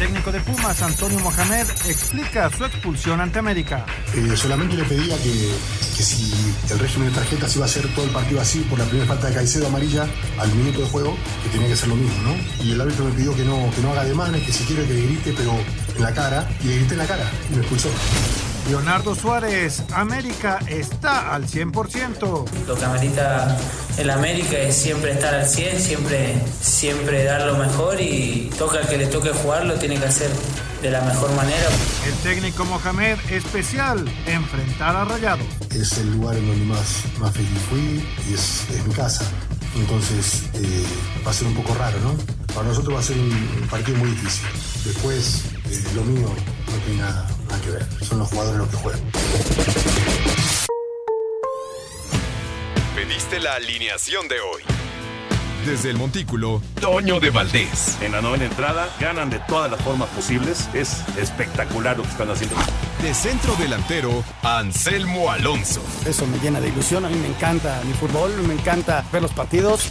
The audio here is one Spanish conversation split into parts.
técnico de Pumas, Antonio Mohamed, explica su expulsión ante América. Eh, solamente le pedía que, si el régimen de tarjetas iba a ser todo el partido así por la primera falta de Caicedo amarilla al minuto de juego, que tenía que ser lo mismo, ¿no? Y el árbitro me pidió que no, que no haga demanes, que si quiere que le grite, pero en la cara, y le grité en la cara, y me expulsó. Leonardo Suárez, América está al 100%. Lo que amerita el América es siempre estar al 100, siempre, siempre dar lo mejor y toca al que le toque jugar, lo tiene que hacer de la mejor manera. El técnico Mohamed, especial, enfrentar a Rayados. Es el lugar en donde más, más feliz fui y es, es mi casa. Entonces eh, va a ser un poco raro, ¿no? Para nosotros va a ser un, un partido muy difícil. Después, lo mío no tiene nada, nada que ver. Son los jugadores los que juegan. Pediste la alineación de hoy. Desde el Montículo, Toño de Valdés. En la novena entrada ganan de todas las formas posibles. Es espectacular lo que están haciendo. De centro delantero, Anselmo Alonso. Eso me llena de ilusión. A mí me encanta mi fútbol, me encanta ver los partidos.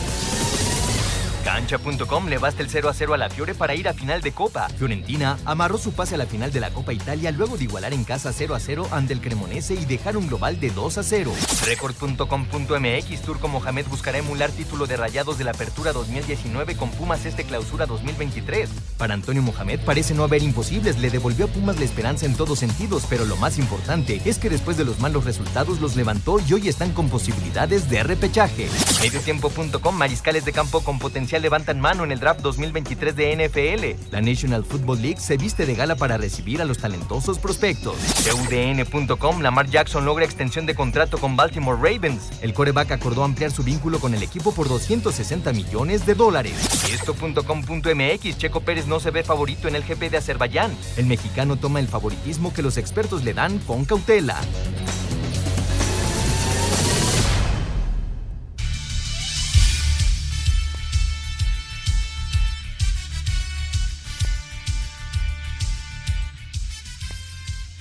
Cancha.com le basta el 0 a 0 a la Fiore para ir a final de Copa. Fiorentina amarró su pase a la final de la Copa Italia luego de igualar en casa 0 a 0 ante el Cremonese y dejar un global de 2 a 0. Record.com.mx Turco Mohamed buscará emular título de rayados de la Apertura 2019 con Pumas este clausura 2023. Para Antonio Mohamed parece no haber imposibles, le devolvió a Pumas la esperanza en todos sentidos, pero lo más importante es que después de los malos resultados los levantó y hoy están con posibilidades de repechaje. Mediotiempo.com Mariscales de campo con potencial levantan mano en el draft 2023 de NFL. La National Football League se viste de gala para recibir a los talentosos prospectos. UDN.com Lamar Jackson logra extensión de contrato con Baltimore Ravens. El coreback acordó ampliar su vínculo con el equipo por 260 millones de dólares. Esto.com.mx Checo Pérez no se ve favorito en el GP de Azerbaiyán. El mexicano toma el favoritismo que los expertos le dan con cautela.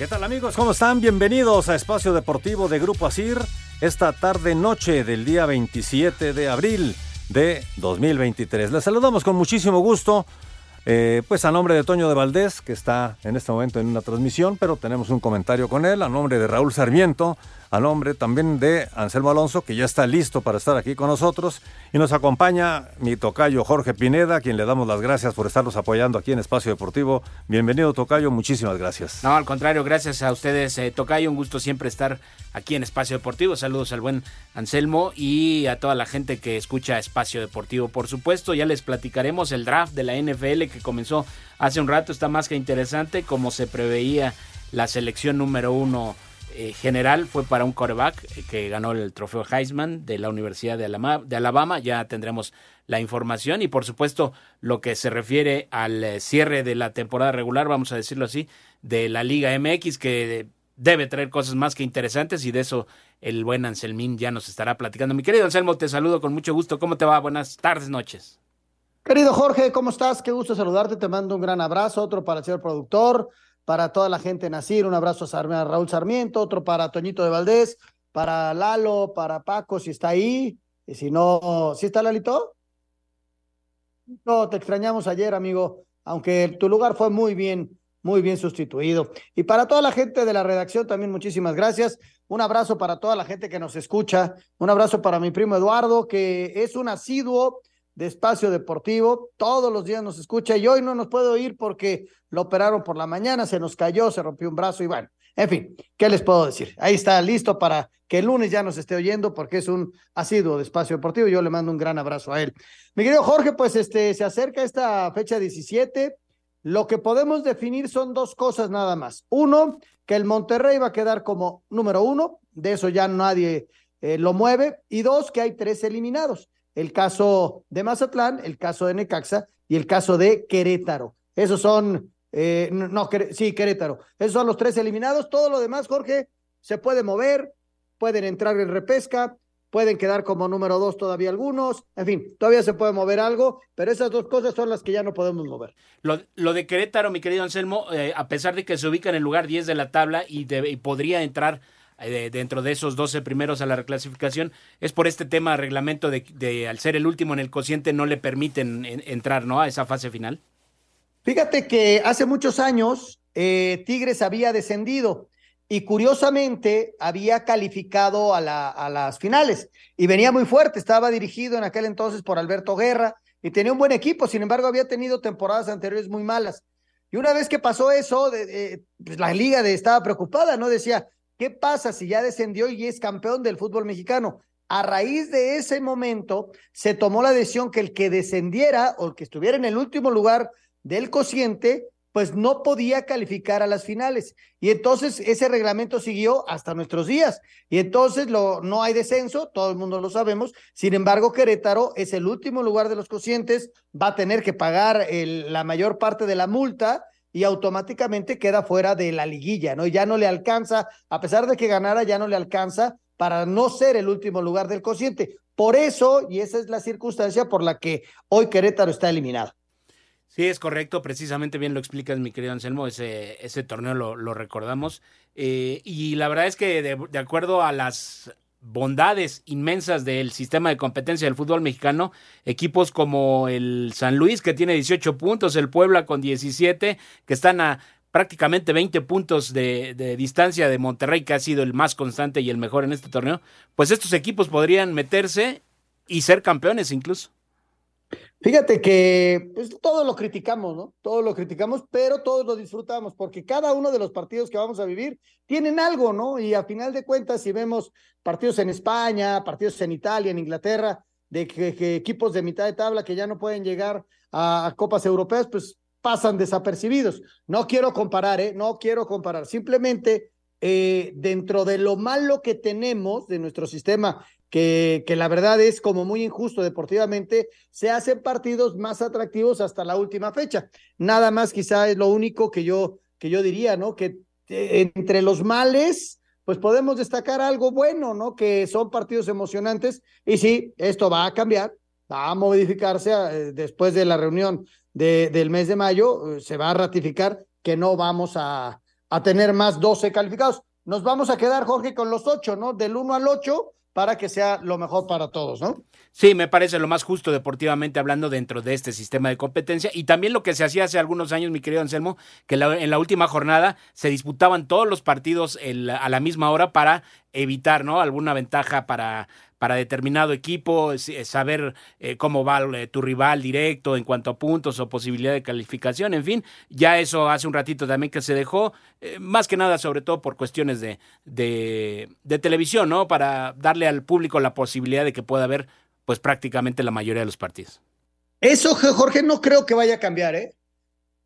¿Qué tal amigos? ¿Cómo están? Bienvenidos a Espacio Deportivo de Grupo Asir esta tarde noche del día 27 de abril de 2023. Les saludamos con muchísimo gusto, eh, pues a nombre de Toño de Valdés, que está en este momento en una transmisión, pero tenemos un comentario con él, a nombre de Raúl Sarmiento, a nombre también de Anselmo Alonso, que ya está listo para estar aquí con nosotros. Y nos acompaña mi tocayo Jorge Pineda, a quien le damos las gracias por estarnos apoyando aquí en Espacio Deportivo. Bienvenido, tocayo, muchísimas gracias. No, al contrario, gracias a ustedes, eh, tocayo. Un gusto siempre estar aquí en Espacio Deportivo. Saludos al buen Anselmo y a toda la gente que escucha Espacio Deportivo. Por supuesto, ya les platicaremos el draft de la NFL que comenzó hace un rato. Está más que interesante, como se preveía la selección número uno eh, general fue para un quarterback eh, que ganó el trofeo Heisman de la Universidad de Alabama, de Alabama. Ya tendremos la información y por supuesto lo que se refiere al eh, cierre de la temporada regular, vamos a decirlo así, de la Liga MX que debe traer cosas más que interesantes y de eso el buen Anselmín ya nos estará platicando. Mi querido Anselmo, te saludo con mucho gusto. ¿Cómo te va? Buenas tardes, noches. Querido Jorge, ¿cómo estás? Qué gusto saludarte. Te mando un gran abrazo, otro para el señor productor para toda la gente de Nacir, un abrazo a Raúl Sarmiento, otro para Toñito de Valdés, para Lalo, para Paco, si está ahí, y si no, ¿sí está Lalito? No, te extrañamos ayer, amigo, aunque tu lugar fue muy bien, muy bien sustituido. Y para toda la gente de la redacción también muchísimas gracias. Un abrazo para toda la gente que nos escucha. Un abrazo para mi primo Eduardo, que es un asiduo de Espacio Deportivo. Todos los días nos escucha y hoy no nos puede oír porque lo operaron por la mañana, se nos cayó, se rompió un brazo y bueno, en fin, ¿qué les puedo decir? Ahí está listo para que el lunes ya nos esté oyendo porque es un asiduo de Espacio Deportivo. Yo le mando un gran abrazo a él. Mi querido Jorge, pues este se acerca esta fecha 17. Lo que podemos definir son dos cosas nada más. Uno, que el Monterrey va a quedar como número uno, de eso ya nadie eh, lo mueve. Y dos, que hay tres eliminados el caso de Mazatlán, el caso de Necaxa y el caso de Querétaro. Esos son, eh, no, sí, Querétaro. Esos son los tres eliminados. Todo lo demás, Jorge, se puede mover, pueden entrar en repesca. pueden quedar como número dos todavía algunos, en fin, todavía se puede mover algo, pero esas dos cosas son las que ya no podemos mover. Lo, de Querétaro, mi querido Anselmo, eh, a pesar de que se ubica en el lugar 10 de la tabla y, podría entrar eh, dentro de esos 12 primeros a la reclasificación, es por este tema de reglamento de, al ser el último en el cociente no le permiten entrar ¿no? a esa fase final. Fíjate que hace muchos años eh, Tigres había descendido y curiosamente había calificado a, la, a las finales y venía muy fuerte, estaba dirigido en aquel entonces por Alberto Guerra y tenía un buen equipo, sin embargo había tenido temporadas anteriores muy malas. Y una vez que pasó eso, pues la liga de, estaba preocupada, ¿no? Decía, ¿qué pasa si ya descendió y es campeón del fútbol mexicano? A raíz de ese momento se tomó la decisión que el que descendiera o el que estuviera en el último lugar del cociente pues no podía calificar a las finales. Y entonces ese reglamento siguió hasta nuestros días. Y entonces lo, no hay descenso, todo el mundo lo sabemos. Sin embargo, Querétaro es el último lugar de los cocientes, va a tener que pagar la mayor parte de la multa y automáticamente queda fuera de la liguilla, ¿no? Y ya no le alcanza, a pesar de que ganara, ya no le alcanza para no ser el último lugar del cociente. Por eso, y esa es la circunstancia por la que hoy Querétaro está eliminado. Sí, es correcto, precisamente bien lo explicas, mi querido Anselmo, ese, ese torneo lo, lo recordamos. Eh, y la verdad es que de, acuerdo a las bondades inmensas del sistema de competencia del fútbol mexicano, equipos como el San Luis, que tiene 18 puntos, el Puebla con 17, que están a prácticamente 20 puntos de, de, distancia de Monterrey, que ha sido el más constante y el mejor en este torneo, pues estos equipos podrían meterse y ser campeones incluso. Fíjate que pues, todo lo criticamos, ¿no? Todo lo criticamos, pero todos lo disfrutamos, porque cada uno de los partidos que vamos a vivir tienen algo, ¿no? Y a final de cuentas, si vemos partidos en España, partidos en Italia, en Inglaterra, de que, equipos de mitad de tabla que ya no pueden llegar a, copas europeas, pues pasan desapercibidos. No quiero comparar, ¿eh? No quiero comparar. Simplemente eh, dentro de lo malo que tenemos de nuestro sistema que, la verdad es como muy injusto deportivamente, se hacen partidos más atractivos hasta la última fecha. Nada más quizá es lo único que yo, que yo diría, ¿no? Que eh, entre los males, pues podemos destacar algo bueno, ¿no? Que son partidos emocionantes y sí, esto va a cambiar, va a modificarse eh, después de la reunión de, del mes de mayo, eh, se va a ratificar que no vamos a, a tener más 12 calificados. Nos vamos a quedar, Jorge, con los 8, ¿no? Del 1 al 8 para que sea lo mejor para todos, ¿no? Sí, me parece lo más justo deportivamente hablando dentro de este sistema de competencia y también lo que se hacía hace algunos años, mi querido Anselmo, que en la última jornada se disputaban todos los partidos a la misma hora para evitar, ¿no? Alguna ventaja para para determinado equipo, saber eh, cómo va eh, tu rival directo en cuanto a puntos o posibilidad de calificación, en fin, ya eso hace un ratito también que se dejó, eh, más que nada sobre todo por cuestiones de, de, de, televisión, ¿no? Para darle al público la posibilidad de que pueda ver pues prácticamente la mayoría de los partidos. Eso, Jorge, no creo que vaya a cambiar, ¿eh?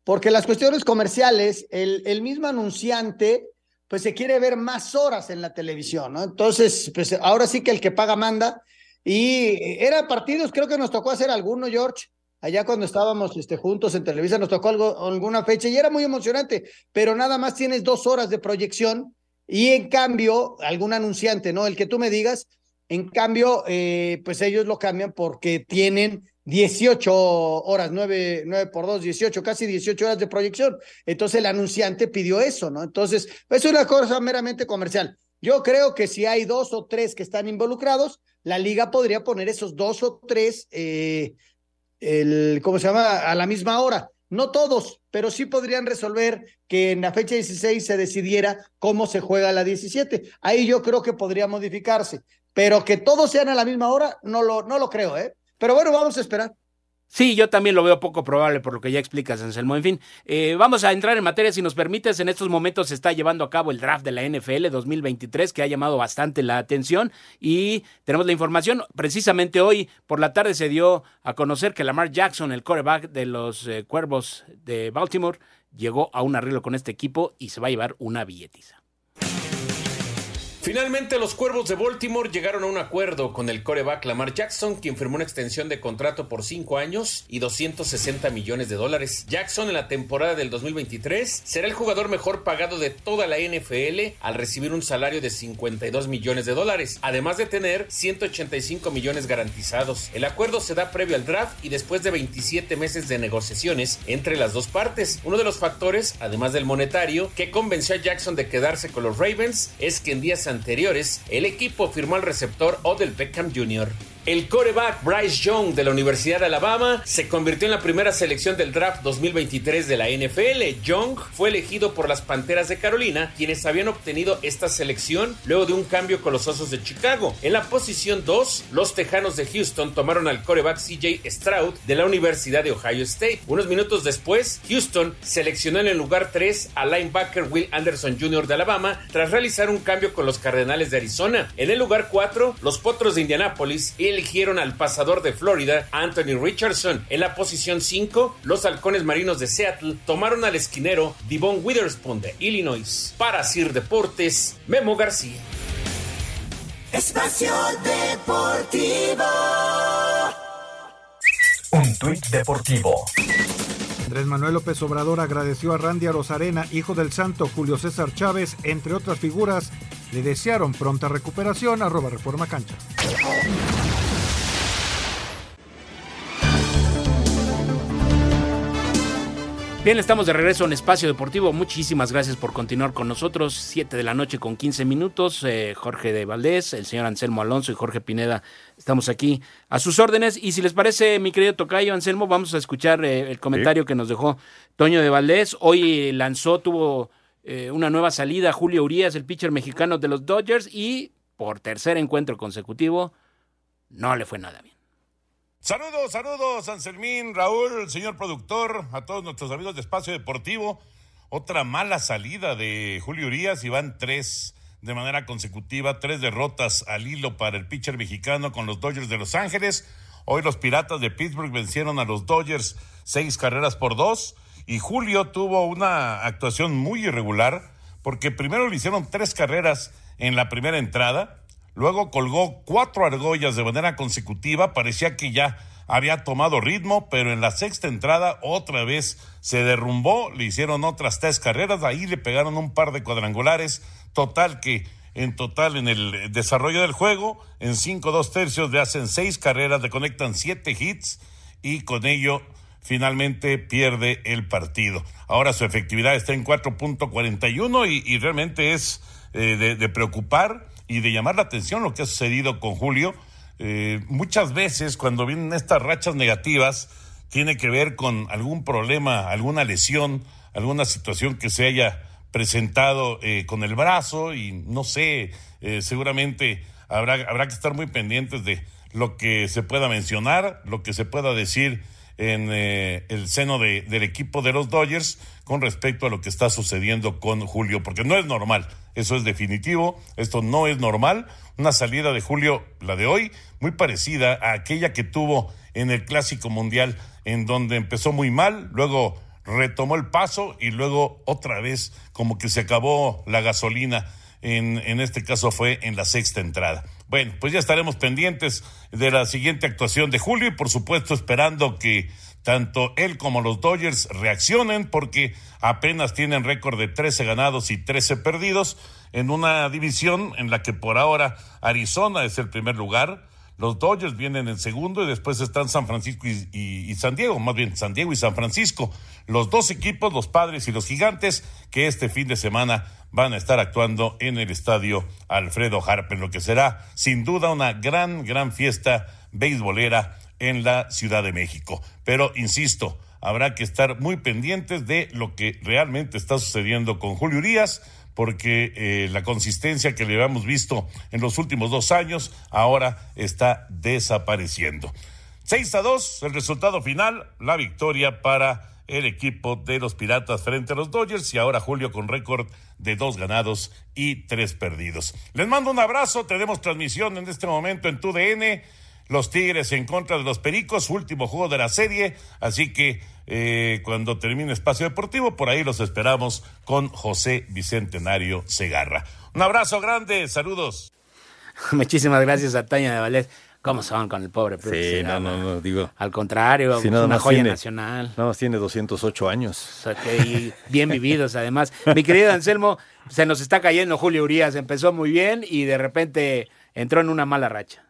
Porque las cuestiones comerciales, el, el mismo anunciante pues se quiere ver más horas en la televisión, ¿no? Entonces, pues ahora sí que el que paga manda. Y eran partidos, creo que nos tocó hacer alguno, George, allá cuando estábamos este, juntos en Televisa, nos tocó alguna fecha y era muy emocionante, pero nada más tienes dos horas de proyección y en cambio, algún anunciante, ¿no? El que tú me digas, en cambio, eh, pues ellos lo cambian porque tienen 18 horas, 9, 9 por 2, 18, casi 18 horas de proyección. Entonces el anunciante pidió eso, ¿no? Entonces, es una cosa meramente comercial. Yo creo que si hay dos o tres que están involucrados, la liga podría poner esos dos o tres, eh, el, ¿cómo se llama? A la misma hora. No todos, pero sí podrían resolver que en la fecha 16 se decidiera cómo se juega la 17. Ahí yo creo que podría modificarse, pero que todos sean a la misma hora, no lo, no lo creo, ¿eh? Pero bueno, vamos a esperar. Sí, yo también lo veo poco probable por lo que ya explicas, Anselmo. En fin, eh, vamos a entrar en materia, si nos permites. En estos momentos se está llevando a cabo el draft de la NFL 2023, que ha llamado bastante la atención. Y tenemos la información. Precisamente hoy por la tarde se dio a conocer que Lamar Jackson, el quarterback de los eh, Cuervos de Baltimore, llegó a un arreglo con este equipo y se va a llevar una billetiza. Finalmente, los Cuervos de Baltimore llegaron a un acuerdo con el coreback Lamar Jackson, quien firmó una extensión de contrato por cinco años y 260 millones de dólares. Jackson en la temporada del 2023 será el jugador mejor pagado de toda la NFL al recibir un salario de 52 millones de dólares, además de tener 185 millones garantizados. El acuerdo se da previo al draft y después de 27 meses de negociaciones entre las dos partes. Uno de los factores, además del monetario, que convenció a Jackson de quedarse con los Ravens es que en días el equipo firmó al receptor Odell Beckham Jr. El coreback Bryce Young de la Universidad de Alabama se convirtió en la primera selección del draft 2023 de la NFL. Young fue elegido por las Panteras de Carolina, quienes habían obtenido esta selección luego de un cambio con los Osos de Chicago. En la posición 2, los Tejanos de Houston tomaron al coreback CJ Stroud de la Universidad de Ohio State. Unos minutos después, Houston seleccionó en el lugar 3 al linebacker Will Anderson Jr. de Alabama tras realizar un cambio con los Cardenales de Arizona. En el lugar 4, los Potros de Indianápolis y eligieron al pasador de Florida, Anthony Richardson. En la posición 5, los halcones marinos de Seattle tomaron al esquinero Devon Witherspoon de Illinois. Para Sir Deportes, Memo García. Espacio Deportivo. Un tuit deportivo. Andrés Manuel López Obrador agradeció a Randy Arozarena, hijo del santo Julio César Chávez, entre otras figuras. Le desearon pronta recuperación, arroba Reforma Cancha. Bien, estamos de regreso en Espacio Deportivo. Muchísimas gracias por continuar con nosotros. Siete de la noche con 15 minutos. Eh, Jorge de Valdés, el señor Anselmo Alonso y Jorge Pineda estamos aquí a sus órdenes. Y si les parece, mi querido Tocayo Anselmo, vamos a escuchar eh, el comentario que nos dejó Toño de Valdés. Hoy lanzó, tuvo eh, una nueva salida Julio Urias, el pitcher mexicano de los Dodgers, y por tercer encuentro consecutivo no le fue nada bien. Saludos, saludos, Anselmín, Raúl, señor productor, a todos nuestros amigos de Espacio Deportivo. Otra mala salida de Julio Urias y van tres de manera consecutiva, tres derrotas al hilo para el pitcher mexicano con los Dodgers de Los Ángeles. Hoy los Piratas de Pittsburgh vencieron a los Dodgers seis carreras por dos y Julio tuvo una actuación muy irregular porque primero le hicieron tres carreras en la primera entrada, Luego colgó cuatro argollas de manera consecutiva. Parecía que ya había tomado ritmo, pero en la sexta entrada otra vez se derrumbó. Le hicieron otras tres carreras. Ahí le pegaron un par de cuadrangulares. Total que en total en el desarrollo del juego, en cinco dos tercios le hacen seis carreras, le conectan siete hits y con ello finalmente pierde el partido. Ahora su efectividad está en 4.41 y, y realmente es eh, de, de preocupar y de llamar la atención lo que ha sucedido con Julio. Eh, muchas veces cuando vienen estas rachas negativas tiene que ver con algún problema, alguna lesión, alguna situación que se haya presentado eh, con el brazo y no sé, eh, seguramente habrá, habrá que estar muy pendientes de lo que se pueda mencionar, lo que se pueda decir en eh, el seno de, del equipo de los Dodgers con respecto a lo que está sucediendo con Julio, porque no es normal, eso es definitivo, esto no es normal. Una salida de Julio, la de hoy, muy parecida a aquella que tuvo en el Clásico Mundial, en donde empezó muy mal, luego retomó el paso y luego otra vez como que se acabó la gasolina. En, en este caso fue en la sexta entrada. Bueno, pues ya estaremos pendientes de la siguiente actuación de Julio y por supuesto esperando que tanto él como los Dodgers reaccionen porque apenas tienen récord de 13 ganados y 13 perdidos en una división en la que por ahora Arizona es el primer lugar, los Dodgers vienen en segundo y después están San Francisco y, San Diego, más bien San Diego y San Francisco. Los dos equipos, los padres y los gigantes, que este fin de semana van a estar actuando en el estadio Alfredo Harper, lo que será sin duda una gran, gran fiesta beisbolera en la Ciudad de México. Pero, insisto, habrá que estar muy pendientes de lo que realmente está sucediendo con Julio Urias porque eh, la consistencia que le habíamos visto en los últimos dos años ahora está desapareciendo. 6 a 2, el resultado final, la victoria para el equipo de los Piratas frente a los Dodgers y ahora Julio con récord de dos ganados y tres perdidos. Les mando un abrazo, tenemos transmisión en este momento en TUDN, los Tigres en contra de los Pericos, último juego de la serie, así que eh, cuando termine Espacio Deportivo, por ahí los esperamos con José Bicentenario Segarra. Un abrazo grande, saludos. Muchísimas gracias a Tania de Valdés. ¿Cómo son con el pobre? Sí, no, no, no, digo. Al contrario, si nada una más joya tiene- nacional. Nada más tiene 208 años. O sea, que- y bien vividos además. Mi querido Anselmo, se nos está cayendo Julio Urias. Empezó muy bien y de repente entró en una mala racha.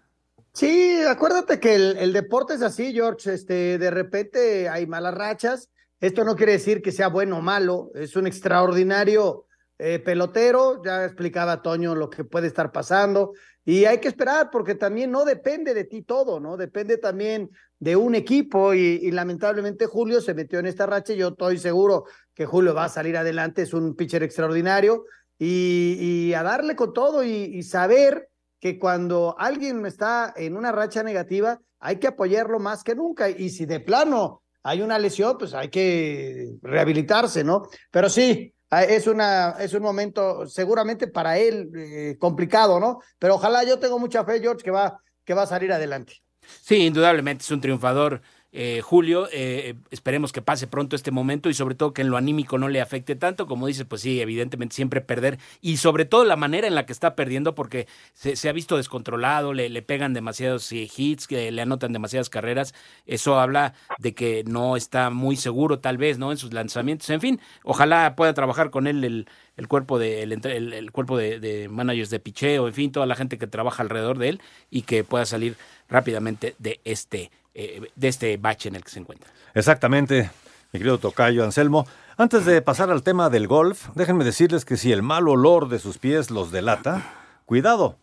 Sí, acuérdate que el, el deporte es así, George. Este, de repente hay malas rachas. Esto no quiere decir que sea bueno o malo. Es un extraordinario eh, pelotero. Ya explicaba Toño lo que puede estar pasando. Y hay que esperar porque también no depende de ti todo, ¿no? Depende también de un equipo y, lamentablemente Julio se metió en esta racha. Yo estoy seguro que Julio va a salir adelante. Es un pitcher extraordinario y, a darle con todo y saber que cuando alguien está en una racha negativa, hay que apoyarlo más que nunca. Y si de plano hay una lesión, pues hay que rehabilitarse, ¿no? Pero sí, ah, es, una, es un momento seguramente para él eh, complicado, ¿no? Pero ojalá yo tengo mucha fe, George, que va, que va a salir adelante. Sí, indudablemente es un triunfador. Eh, Julio, eh, esperemos que pase pronto este momento y sobre todo que en lo anímico no le afecte tanto, como dices, pues sí, evidentemente siempre perder y sobre todo la manera en la que está perdiendo porque se, ha visto descontrolado, le, le pegan demasiados eh, hits, que le anotan demasiadas carreras, eso habla de que no está muy seguro tal vez, ¿no? En sus lanzamientos, en fin, ojalá pueda trabajar con él el, el cuerpo de el cuerpo de, de managers de picheo, en fin, toda la gente que trabaja alrededor de él y que pueda salir rápidamente de este eh, de este bache en el que se encuentra. Exactamente, mi querido Tocayo Anselmo. Antes de pasar al tema del golf, déjenme decirles que si el mal olor de sus pies los delata, cuidado,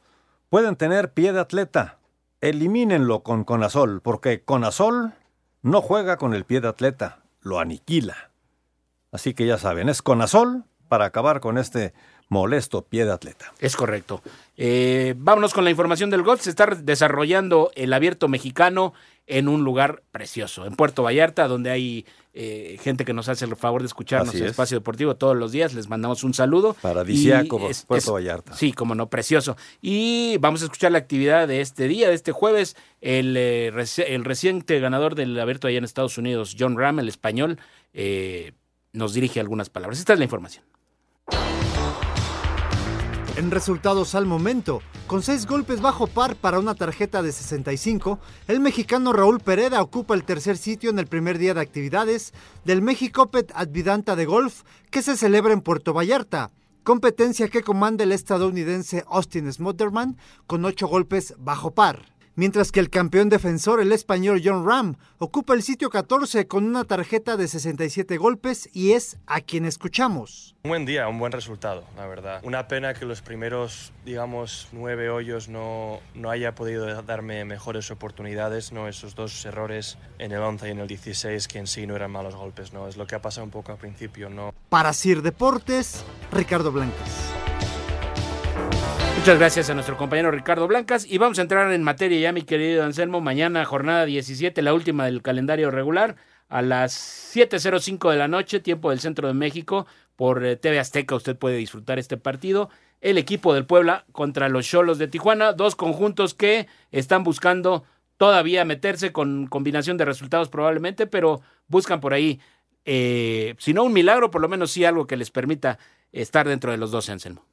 pueden tener pie de atleta. Elimínenlo con Conazol, porque Conazol no juega con el pie de atleta, lo aniquila. Así que ya saben, es Conazol para acabar con este molesto pie de atleta. Es correcto. Eh, vámonos con la información del golf. Se está desarrollando el abierto mexicano en un lugar precioso, en Puerto Vallarta, donde hay eh, gente que nos hace el favor de escucharnos en es. Espacio Deportivo todos los días. Les mandamos un saludo. Es- Puerto es- Vallarta. Sí, como no, precioso. Y vamos a escuchar la actividad de este día, de este jueves. El, eh, reci- el reciente ganador del abierto allá en Estados Unidos, John Ram, el español, eh, nos dirige algunas palabras. Esta es la información. En resultados al momento, con seis golpes bajo par para una tarjeta de 65, el mexicano Raúl Pereda ocupa el tercer sitio en el primer día de actividades del México Pet Advidanta de Golf que se celebra en Puerto Vallarta, competencia que comanda el estadounidense Austin Smotherman con ocho golpes bajo par. Mientras que el campeón defensor, el español John Ram, ocupa el sitio 14 con una tarjeta de 67 golpes y es a quien escuchamos. Un buen día, un buen resultado, la verdad. Una pena que los primeros, digamos, nueve hoyos no, no haya podido darme mejores oportunidades, ¿no? Esos dos errores en el 11 y en el 16 que en sí no eran malos golpes, ¿no? Es lo que ha pasado un poco al principio, ¿no? Para Sir Deportes, Ricardo Blancas. Muchas gracias a nuestro compañero Ricardo Blancas y vamos a entrar en materia ya, mi querido Anselmo. Mañana, jornada 17, la última del calendario regular, a las 7.05 de la noche, tiempo del centro de México, por eh, TV Azteca usted puede disfrutar este partido. El equipo del Puebla contra los Cholos de Tijuana, dos conjuntos que están buscando todavía meterse con combinación de resultados probablemente, pero buscan por ahí, eh, si no un milagro, por lo menos sí algo que les permita estar dentro de los dos, Anselmo.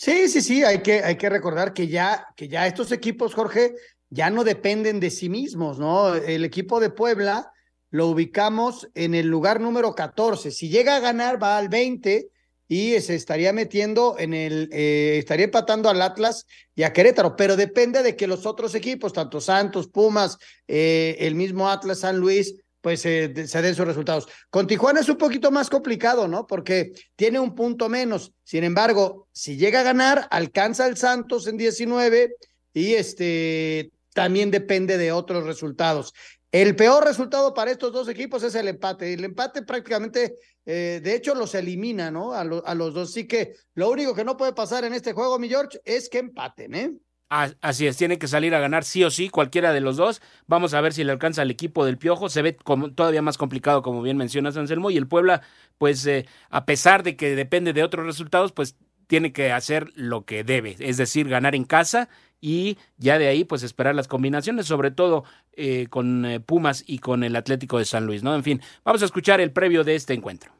Sí, sí, sí, hay que, hay que recordar que ya, que ya estos equipos, Jorge, ya no dependen de sí mismos, ¿no? El equipo de Puebla lo ubicamos en el lugar número 14. Si llega a ganar, va al 20 y se estaría metiendo en el, eh, estaría empatando al Atlas y a Querétaro, pero depende de que los otros equipos, tanto Santos, Pumas, eh, el mismo Atlas, San Luis, pues eh, se den sus resultados. Con Tijuana es un poquito más complicado, ¿no? Porque tiene un punto menos. Sin embargo, si llega a ganar, alcanza el Santos en 19 y este también depende de otros resultados. El peor resultado para estos dos equipos es el empate. El empate prácticamente, eh, de hecho, los elimina, ¿no? A, a los dos. Así que lo único que no puede pasar en este juego, mi George, es que empaten, ¿eh? Así es, tiene que salir a ganar sí o sí, cualquiera de los dos. Vamos a ver si le alcanza al equipo del Piojo. Se ve como, todavía más complicado, como bien mencionas, Anselmo. Y el Puebla, pues, eh, a pesar de que depende de otros resultados, pues tiene que hacer lo que debe, es decir, ganar en casa y ya de ahí, pues, esperar las combinaciones, sobre todo eh, con eh, Pumas y con el Atlético de San Luis, ¿no? En fin, vamos a escuchar el previo de este encuentro.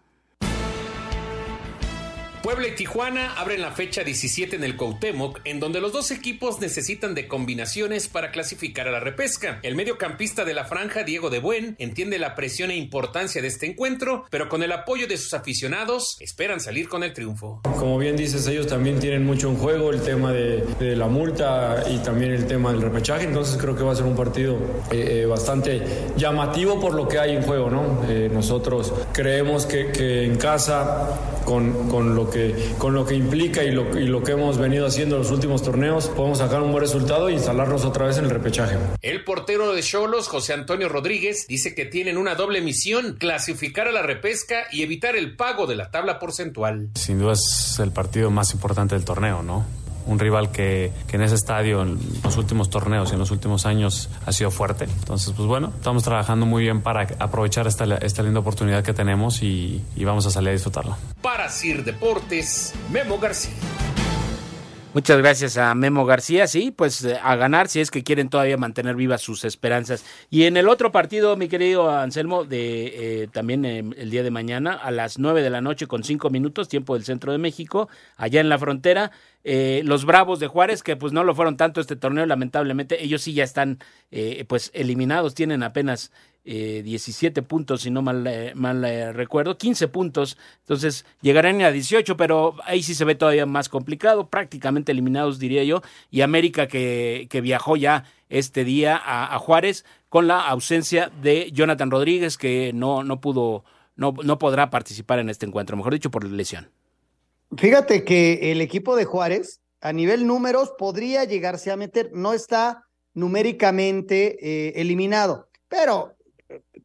Puebla y Tijuana abren la fecha 17 en el Coutemoc, en donde los dos equipos necesitan de combinaciones para clasificar a la repesca. El mediocampista de la franja, Diego de Buen, entiende la presión e importancia de este encuentro, pero con el apoyo de sus aficionados, esperan salir con el triunfo. Como bien dices, ellos también tienen mucho en juego, el tema de, la multa y también el tema del repechaje, entonces creo que va a ser un partido eh, eh, bastante llamativo por lo que hay en juego. Eh, nosotros creemos que, en casa, con lo que, con lo que implica y lo, y lo que hemos venido haciendo en los últimos torneos, podemos sacar un buen resultado y instalarnos otra vez en el repechaje. El portero de Cholos, José Antonio Rodríguez, dice que tienen una doble misión, clasificar a la repesca y evitar el pago de la tabla porcentual. Sin duda es el partido más importante del torneo, ¿no? Un rival que, que, en ese estadio, en los últimos torneos y en los últimos años ha sido fuerte. Entonces, pues bueno, estamos trabajando muy bien para aprovechar esta, esta linda oportunidad que tenemos y, vamos a salir a disfrutarlo. Para Sir Deportes, Memo García. Muchas gracias a Memo García. Sí, pues eh, a ganar si es que quieren todavía mantener vivas sus esperanzas. Y en el otro partido, mi querido Anselmo, de eh, también eh, el día de mañana a las nueve de la noche con cinco minutos, tiempo del centro de México, allá en la frontera, los Bravos de Juárez, que pues no lo fueron tanto este torneo, lamentablemente, ellos sí ya están pues eliminados, tienen apenas eh, 17 puntos, si no mal, eh, mal eh, recuerdo, 15 puntos, entonces llegarán a 18, pero ahí sí se ve todavía más complicado, prácticamente eliminados diría yo, y América que, que viajó ya este día a, Juárez con la ausencia de Jonathan Rodríguez que no, no pudo, no, no podrá participar en este encuentro, mejor dicho, por lesión. Fíjate que el equipo de Juárez, a nivel números, podría llegarse a meter, no está numéricamente eh, eliminado, pero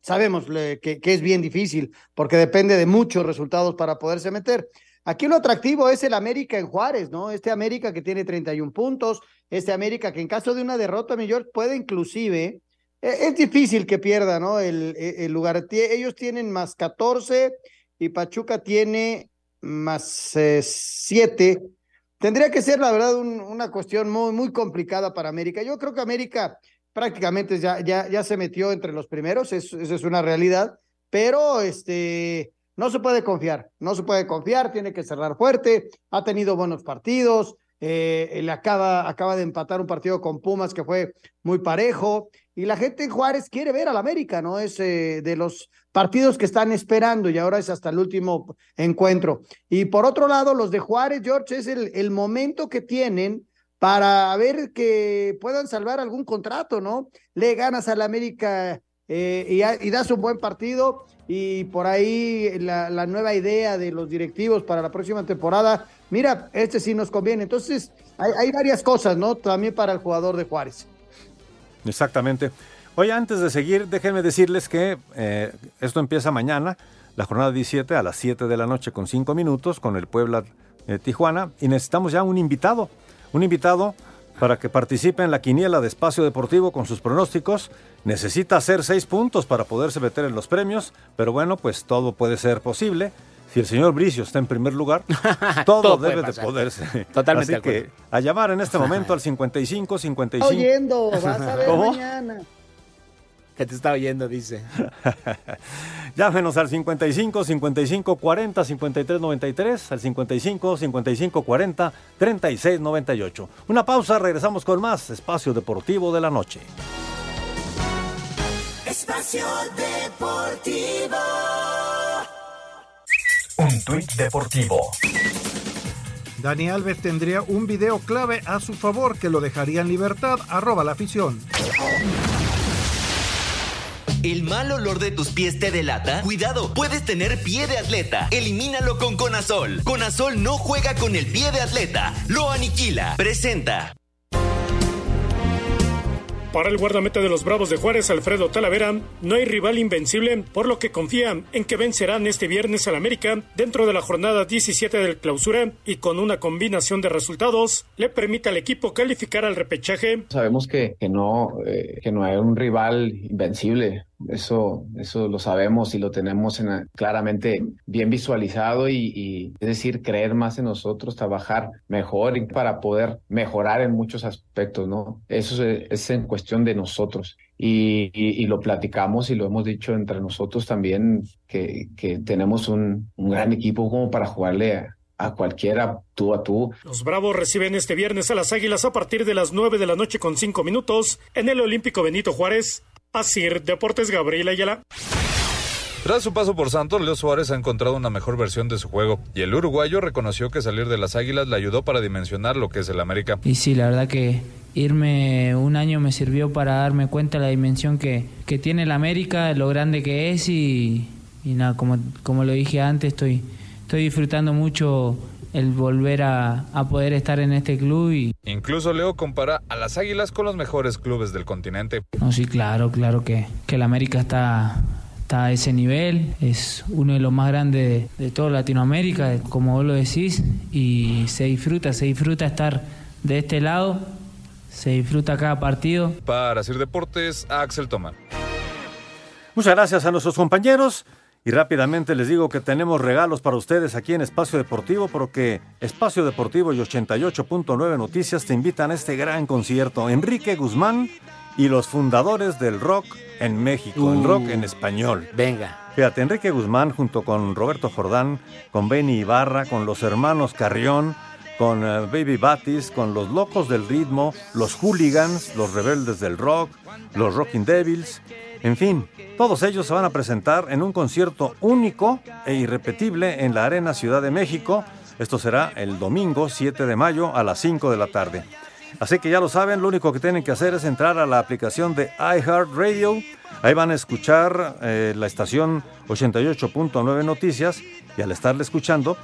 sabemos que, que, es bien difícil porque depende de muchos resultados para poderse meter. Aquí lo atractivo es el América en Juárez, ¿no? Este América que tiene 31 puntos, este América que en caso de una derrota mayor puede inclusive, e, es difícil que pierda, ¿no? El, e, lugar, ellos tienen más 14 y Pachuca tiene más 7. Eh, Tendría que ser, la verdad, un, una cuestión muy, muy complicada para América. Yo creo que América prácticamente ya, ya, ya se metió entre los primeros, eso, es una realidad, pero este, no se puede confiar, no se puede confiar, tiene que cerrar fuerte, ha tenido buenos partidos, eh, le acaba, acaba de empatar un partido con Pumas que fue muy parejo, y la gente en Juárez quiere ver al América, ¿no? Es eh, de los partidos que están esperando y ahora es hasta el último encuentro. Y por otro lado, los de Juárez, George, es el, el momento que tienen para ver que puedan salvar algún contrato, ¿no? Le ganas al América eh, y, das un buen partido y por ahí la, la, nueva idea de los directivos para la próxima temporada, mira, este sí nos conviene. Entonces, hay, hay varias cosas, ¿no? También para el jugador de Juárez. Exactamente. Oye, antes de seguir, déjenme decirles que eh, esto empieza mañana, la jornada 17 a las 7 de la noche con 5 minutos con el Puebla eh, Tijuana y necesitamos ya un invitado un invitado para que participe en la quiniela de Espacio Deportivo con sus pronósticos. Necesita hacer seis puntos para poderse meter en los premios, pero bueno, pues todo puede ser posible. Si el señor Bricio está en primer lugar, todo, todo debe de poderse. Totalmente Así que a llamar en este momento al 55 55. Oyendo, vas a ver mañana. Que te está oyendo, dice. Llámenos al 55 55 40 53 93, al 55 55 40 36 98. Una pausa, regresamos con más Espacio Deportivo de la Noche. Espacio Deportivo. Un tuit deportivo. Dani Alves tendría un video clave a su favor que lo dejaría en libertad. Arroba la afición. ¿El mal olor de tus pies te delata? Cuidado, puedes tener pie de atleta. Elimínalo con Conazol. Conazol no juega con el pie de atleta, lo aniquila. Presenta. Para el guardameta de los Bravos de Juárez, Alfredo Talavera, no hay rival invencible, por lo que confía en que vencerán este viernes al América dentro de la jornada 17 del clausura y con una combinación de resultados le permite al equipo calificar al repechaje. Sabemos que, que no, eh, que no hay un rival invencible. Eso, eso lo sabemos y lo tenemos en, claramente bien visualizado y, es decir, creer más en nosotros, trabajar mejor y para poder mejorar en muchos aspectos, ¿no? Eso es, en cuestión de nosotros. Y, lo platicamos y lo hemos dicho entre nosotros también, que, que tenemos un, un gran equipo como para jugarle a, a cualquiera tú a tú. Los Bravos reciben este viernes a las Águilas a partir de las 9 de la noche con 5 minutos en el Olímpico Benito Juárez. Asir Deportes Gabriela Ayala. Tras su paso por Santos, Leo Suárez ha encontrado una mejor versión de su juego y el uruguayo reconoció que salir de las Águilas le ayudó para dimensionar lo que es el América. Y sí, la verdad que irme un año me sirvió para darme cuenta de la dimensión que, que tiene el América, lo grande que es y, y nada, como, como lo dije antes, estoy, estoy disfrutando mucho el volver a, a, poder estar en este club. Y... Incluso Leo compara a las Águilas con los mejores clubes del continente. No, sí, claro, claro que, que el América está está a ese nivel, es uno de los más grandes de, de toda Latinoamérica, como vos lo decís, y se disfruta, se disfruta estar de este lado, se disfruta cada partido. Para hacer deportes, Axel Tomán. Muchas gracias a nuestros compañeros. Y rápidamente les digo que tenemos regalos para ustedes aquí en Espacio Deportivo, porque Espacio Deportivo y 88.9 Noticias te invitan a este gran concierto. Enrique Guzmán y los fundadores del rock en México, el rock en español. Venga. Fíjate, Enrique Guzmán junto con Roberto Jordán, con Benny Ibarra, con los hermanos Carrión, con uh, Baby Batis, con los locos del ritmo, los hooligans, los rebeldes del rock, los Rocking Devils, en fin, todos ellos se van a presentar en un concierto único e irrepetible en la Arena Ciudad de México. Esto será el domingo 7 de mayo a las 5 de la tarde. Así que ya lo saben, lo único que tienen que hacer es entrar a la aplicación de iHeartRadio. Ahí van a escuchar eh, la estación 88.9 Noticias y al estarle escuchando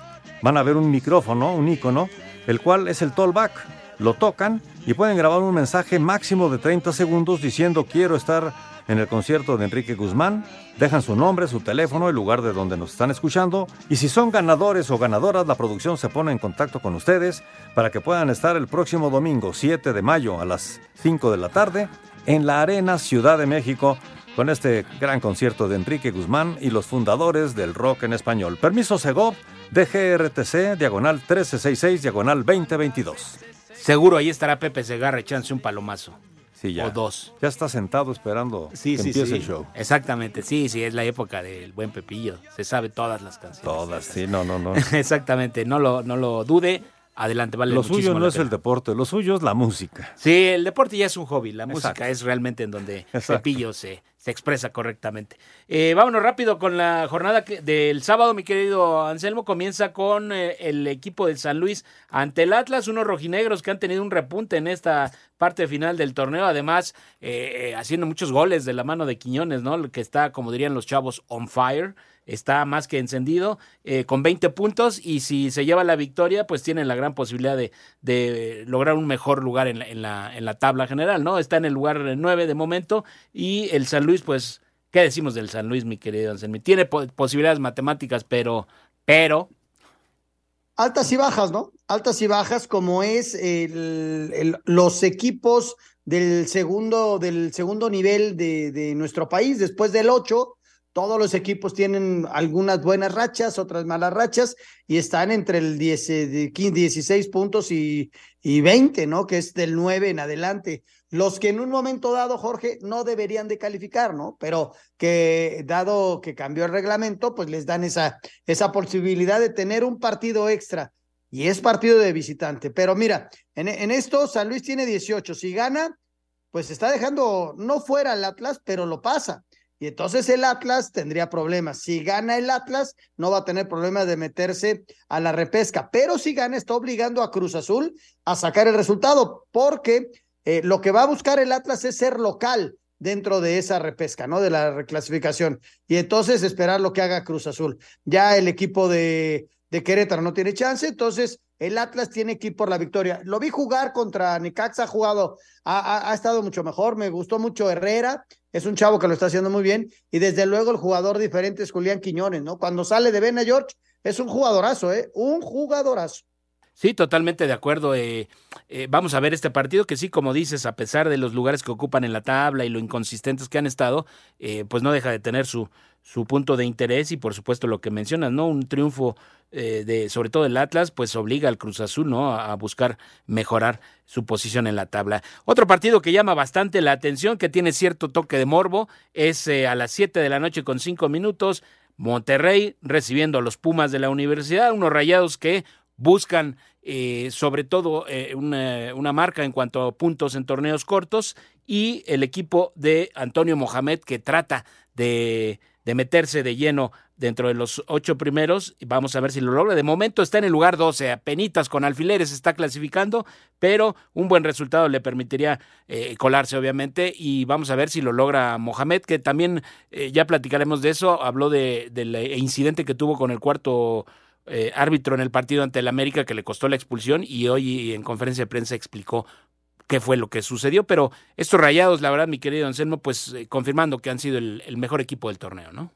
van a ver un micrófono, un icono, el cual es el tollback. Lo tocan y pueden grabar un mensaje máximo de 30 segundos diciendo quiero estar en el concierto de Enrique Guzmán, dejan su nombre, su teléfono, el lugar de donde nos están escuchando y si son ganadores o ganadoras, la producción se pone en contacto con ustedes para que puedan estar el próximo domingo 7 de mayo a las 5 de la tarde en la Arena Ciudad de México con este gran concierto de Enrique Guzmán y los fundadores del rock en español. Permiso Segov, DGRTC, diagonal 1366, diagonal 2022. Seguro ahí estará Pepe Segarra echándose un palomazo. Sí, ya. O dos. Ya está sentado esperando sí, que sí, empiece el show. Exactamente, sí, sí, es la época del buen Pepillo. Se sabe todas las canciones. Todas, sí, no, no, no. Exactamente, no lo, no lo dude. Adelante, vale. Lo suyo no es el deporte, lo suyo es la música. Sí, el deporte ya es un hobby. La música es realmente en donde Exacto. Pepillo se, se expresa correctamente. Eh, vámonos rápido con la jornada que- del sábado, mi querido Anselmo. Comienza con eh, el equipo del San Luis ante el Atlas, unos rojinegros que han tenido un repunte en esta parte final del torneo. Además, eh, eh, haciendo muchos goles de la mano de Quiñones, ¿no? Que está, como dirían los chavos, on fire. Está más que encendido, eh, con 20 puntos. Y si se lleva la victoria, pues tienen la gran posibilidad de, de lograr un mejor lugar en la, en, la, tabla general, ¿no? Está en el lugar 9 de momento. Y el San Luis, pues, ¿qué decimos del San Luis, mi querido Anselmi? Tiene po- posibilidades matemáticas, pero, pero, Altas y bajas, ¿no? Altas y bajas, como es los equipos del segundo, del segundo nivel de, de nuestro país, después del 8, todos los equipos tienen algunas buenas rachas, otras malas rachas, y están entre el 10, eh, de 15, 16 puntos y, y 20, ¿no? Que es del 9 en adelante. Los que en un momento dado, Jorge, no deberían de calificar, ¿no? Pero que dado que cambió el reglamento, pues les dan esa, esa posibilidad de tener un partido extra. Y es partido de visitante. Pero mira, en, en esto San Luis tiene 18. Si gana, pues está dejando no fuera el Atlas, pero lo pasa. Y entonces el Atlas tendría problemas. Si gana el Atlas, no va a tener problemas de meterse a la repesca. Pero si gana, está obligando a Cruz Azul a sacar el resultado, porque eh, lo que va a buscar el Atlas es ser local dentro de esa repesca, ¿no? De la reclasificación. Y entonces esperar lo que haga Cruz Azul. Ya el equipo de, de Querétaro no tiene chance, entonces el Atlas tiene que ir por la victoria. Lo vi jugar contra Necaxa, ha jugado, ha, estado mucho mejor, me gustó mucho Herrera, es un chavo que lo está haciendo muy bien, y desde luego el jugador diferente es Julián Quiñones, ¿no? Cuando sale de Vena George, es un jugadorazo, ¿eh? Un jugadorazo. Sí, totalmente de acuerdo. eh, eh, vamos a ver este partido que sí, como dices, a pesar de los lugares que ocupan en la tabla y lo inconsistentes que han estado, eh, pues no deja de tener su, su punto de interés y por supuesto lo que mencionas, ¿no? Un triunfo eh, de, sobre todo el Atlas, pues obliga al Cruz Azul, ¿no? A, buscar mejorar su posición en la tabla. Otro partido que llama bastante la atención, que tiene cierto toque de morbo, es eh, a las 7 de la noche con 5 minutos. Monterrey recibiendo a los Pumas de la universidad, unos rayados que buscan eh, sobre todo una, una, marca en cuanto a puntos en torneos cortos y el equipo de Antonio Mohamed que trata de, de meterse de lleno dentro de los ocho primeros. Vamos a ver si lo logra. De momento está en el lugar 12, penitas con alfileres está clasificando, pero un buen resultado le permitiría eh, colarse, obviamente. Y vamos a ver si lo logra Mohamed, que también ya platicaremos de eso. Habló de, del incidente que tuvo con el cuarto eh, árbitro en el partido ante el América que le costó la expulsión y hoy en conferencia de prensa explicó qué fue lo que sucedió, pero estos rayados, la verdad, mi querido Anselmo, pues eh, confirmando que han sido el, el, mejor equipo del torneo, ¿no?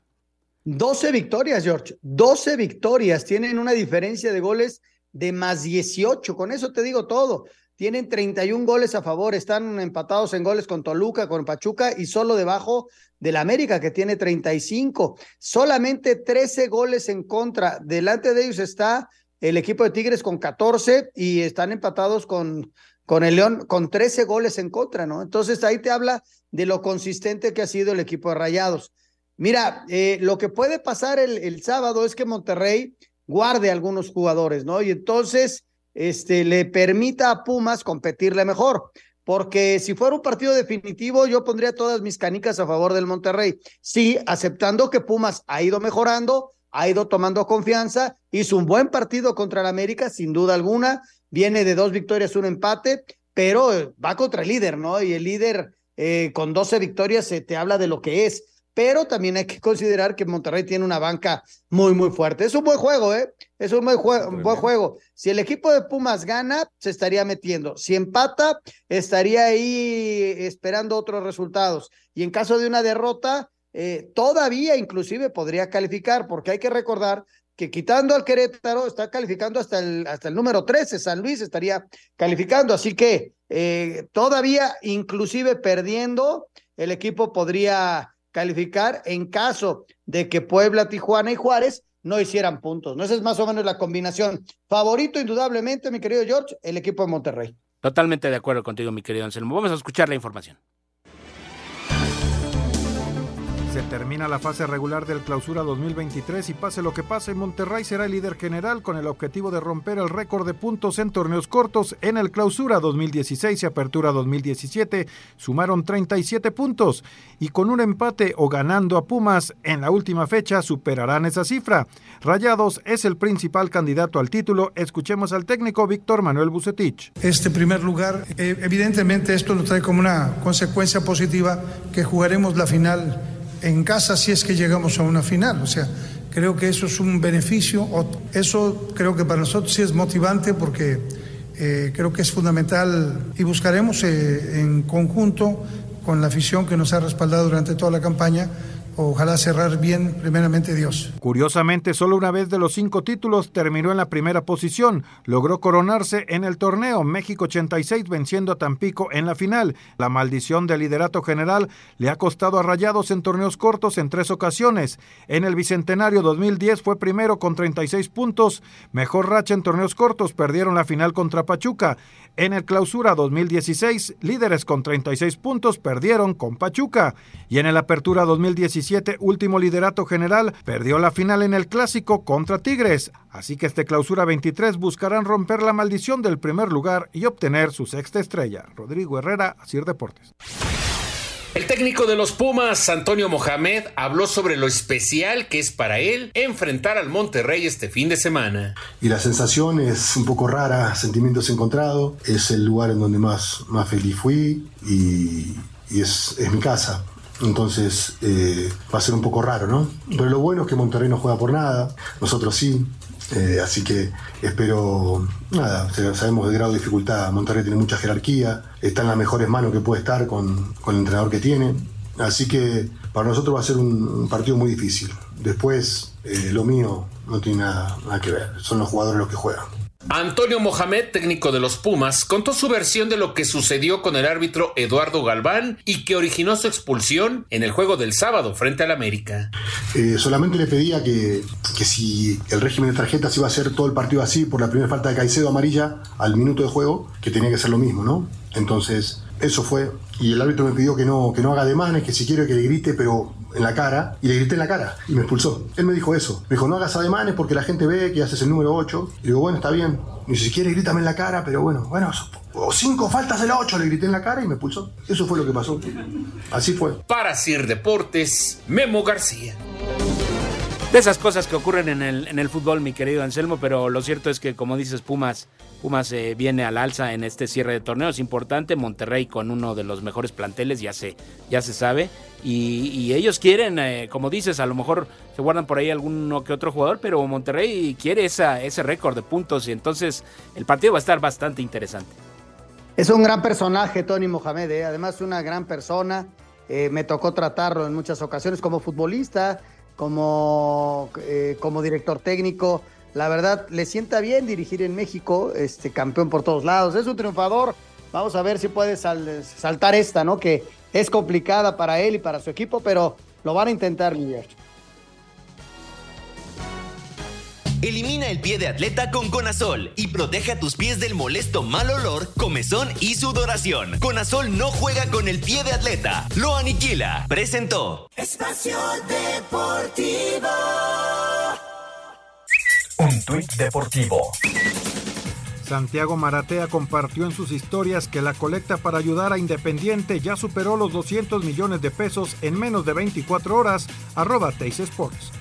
12 victorias, George, 12 victorias, tienen una diferencia de goles de más 18, con eso te digo todo. Tienen 31 goles a favor, están empatados en goles con Toluca, con Pachuca y solo debajo del América, que tiene 35. Solamente 13 goles en contra. Delante de ellos está el equipo de Tigres con 14 y están empatados con, con el León con 13 goles en contra, ¿no? Entonces ahí te habla de lo consistente que ha sido el equipo de Rayados. Mira, eh, lo que puede pasar el, sábado es que Monterrey guarde algunos jugadores, ¿no? Y entonces este, le permita a Pumas competirle mejor. Porque si fuera un partido definitivo, yo pondría todas mis canicas a favor del Monterrey. Sí, aceptando que Pumas ha ido mejorando, ha ido tomando confianza, hizo un buen partido contra el América, sin duda alguna. Viene de dos victorias, un empate, pero va contra el líder, ¿no? Y el líder eh, con 12 victorias se te habla de lo que es pero también hay que considerar que Monterrey tiene una banca muy, muy fuerte. Es un buen juego, ¿eh? Es un buen, buen juego. Si el equipo de Pumas gana, se estaría metiendo. Si empata, estaría ahí esperando otros resultados. Y en caso de una derrota, eh, todavía inclusive podría calificar, porque hay que recordar que quitando al Querétaro está calificando hasta el, hasta el número 13, San Luis estaría calificando, así que eh, todavía inclusive perdiendo, el equipo podría calificar en caso de que Puebla, Tijuana y Juárez no hicieran puntos. ¿no? Esa es más o menos la combinación. Favorito, indudablemente, mi querido George, el equipo de Monterrey. Totalmente de acuerdo contigo, mi querido Anselmo. Vamos a escuchar la información. Se termina la fase regular del clausura 2023 y pase lo que pase, Monterrey será el líder general con el objetivo de romper el récord de puntos en torneos cortos en el clausura 2016 y apertura 2017. Sumaron 37 puntos y con un empate o ganando a Pumas en la última fecha superarán esa cifra. Rayados es el principal candidato al título. Escuchemos al técnico Víctor Manuel Bucetich. Este primer lugar, eh, evidentemente esto nos trae como una consecuencia positiva que jugaremos la final en casa si es que llegamos a una final. O sea, creo que eso es un beneficio. Eso creo que para nosotros sí es motivante porque eh, creo que es fundamental y buscaremos eh, en conjunto con la afición que nos ha respaldado durante toda la campaña Ojalá cerrar bien, primeramente Dios. Curiosamente, solo una vez de los cinco títulos terminó en la primera posición. Logró coronarse en el torneo México 86 venciendo a Tampico en la final. La maldición del liderato general le ha costado a Rayados en torneos cortos en tres ocasiones. En el Bicentenario 2010 fue primero con 36 puntos. Mejor racha en torneos cortos, perdieron la final contra Pachuca. En el Clausura 2016, líderes con 36 puntos perdieron con Pachuca. Y en el Apertura 2017, último liderato general, perdió la final en el Clásico contra Tigres. Así que este Clausura 23 buscarán romper la maldición del primer lugar y obtener su sexta estrella. Rodrigo Herrera, Asir Deportes. El técnico de los Pumas, Antonio Mohamed, habló sobre lo especial que es para él enfrentar al Monterrey este fin de semana. Y la sensación es un poco rara, sentimientos encontrados. Es el lugar en donde más, más feliz fui y, es, es, mi casa. Entonces eh, va a ser un poco raro, ¿no? Pero lo bueno es que Monterrey no juega por nada, nosotros sí. Eh, así que espero, nada, sabemos el grado de dificultad. Monterrey tiene mucha jerarquía, está en las mejores manos que puede estar con, con el entrenador que tiene. Así que para nosotros va a ser un, partido muy difícil. Después, eh, lo mío no tiene nada, nada que ver, son los jugadores los que juegan. Antonio Mohamed, técnico de los Pumas, contó su versión de lo que sucedió con el árbitro Eduardo Galván y que originó su expulsión en el juego del sábado frente al América. Eh, solamente le pedía que, que, si el régimen de tarjetas iba a ser todo el partido así por la primera falta de Caicedo amarilla al minuto de juego, que tenía que ser lo mismo, ¿no? Entonces, Eso fue. Y el árbitro me pidió que no, que no haga ademanes, que si quiero que le grite, pero en la cara. Y le grité en la cara y me expulsó. Él me dijo eso. Me dijo, no hagas ademanes porque la gente ve que haces el número 8. Y digo, bueno, está bien. Y si quiere, grítame en la cara, pero bueno, bueno, o cinco faltas el 8, le grité en la cara y me expulsó. Eso fue lo que pasó. Así fue. Para Sir Deportes, Memo García. De esas cosas que ocurren en el, fútbol, mi querido Anselmo, pero lo cierto es que, como dices, Pumas, Pumas eh, viene al alza en este cierre de torneo. Es importante. Monterrey con uno de los mejores planteles, ya se, ya se sabe. Y, ellos quieren, eh, como dices, a lo mejor se guardan por ahí alguno que otro jugador, pero Monterrey quiere ese récord de puntos y entonces el partido va a estar bastante interesante. Es un gran personaje, Tony Mohamed, ¿eh? además una gran persona. me tocó tratarlo en muchas ocasiones como futbolista, como, eh, como director técnico. La verdad, le sienta bien dirigir en México, este campeón por todos lados. Es un triunfador. Vamos a ver si puede saltar esta, ¿no? Que es complicada para él y para su equipo, pero lo van a intentar, Miguel. Elimina el pie de atleta con Conazol y protege a tus pies del molesto mal olor, comezón y sudoración. Conazol no juega con el pie de atleta, lo aniquila. Presentó. Espacio Deportivo. Un tuit deportivo. Santiago Maratea compartió en sus historias que la colecta para ayudar a Independiente ya superó los 200 millones de pesos en menos de 24 horas. Arroba Teis Sports.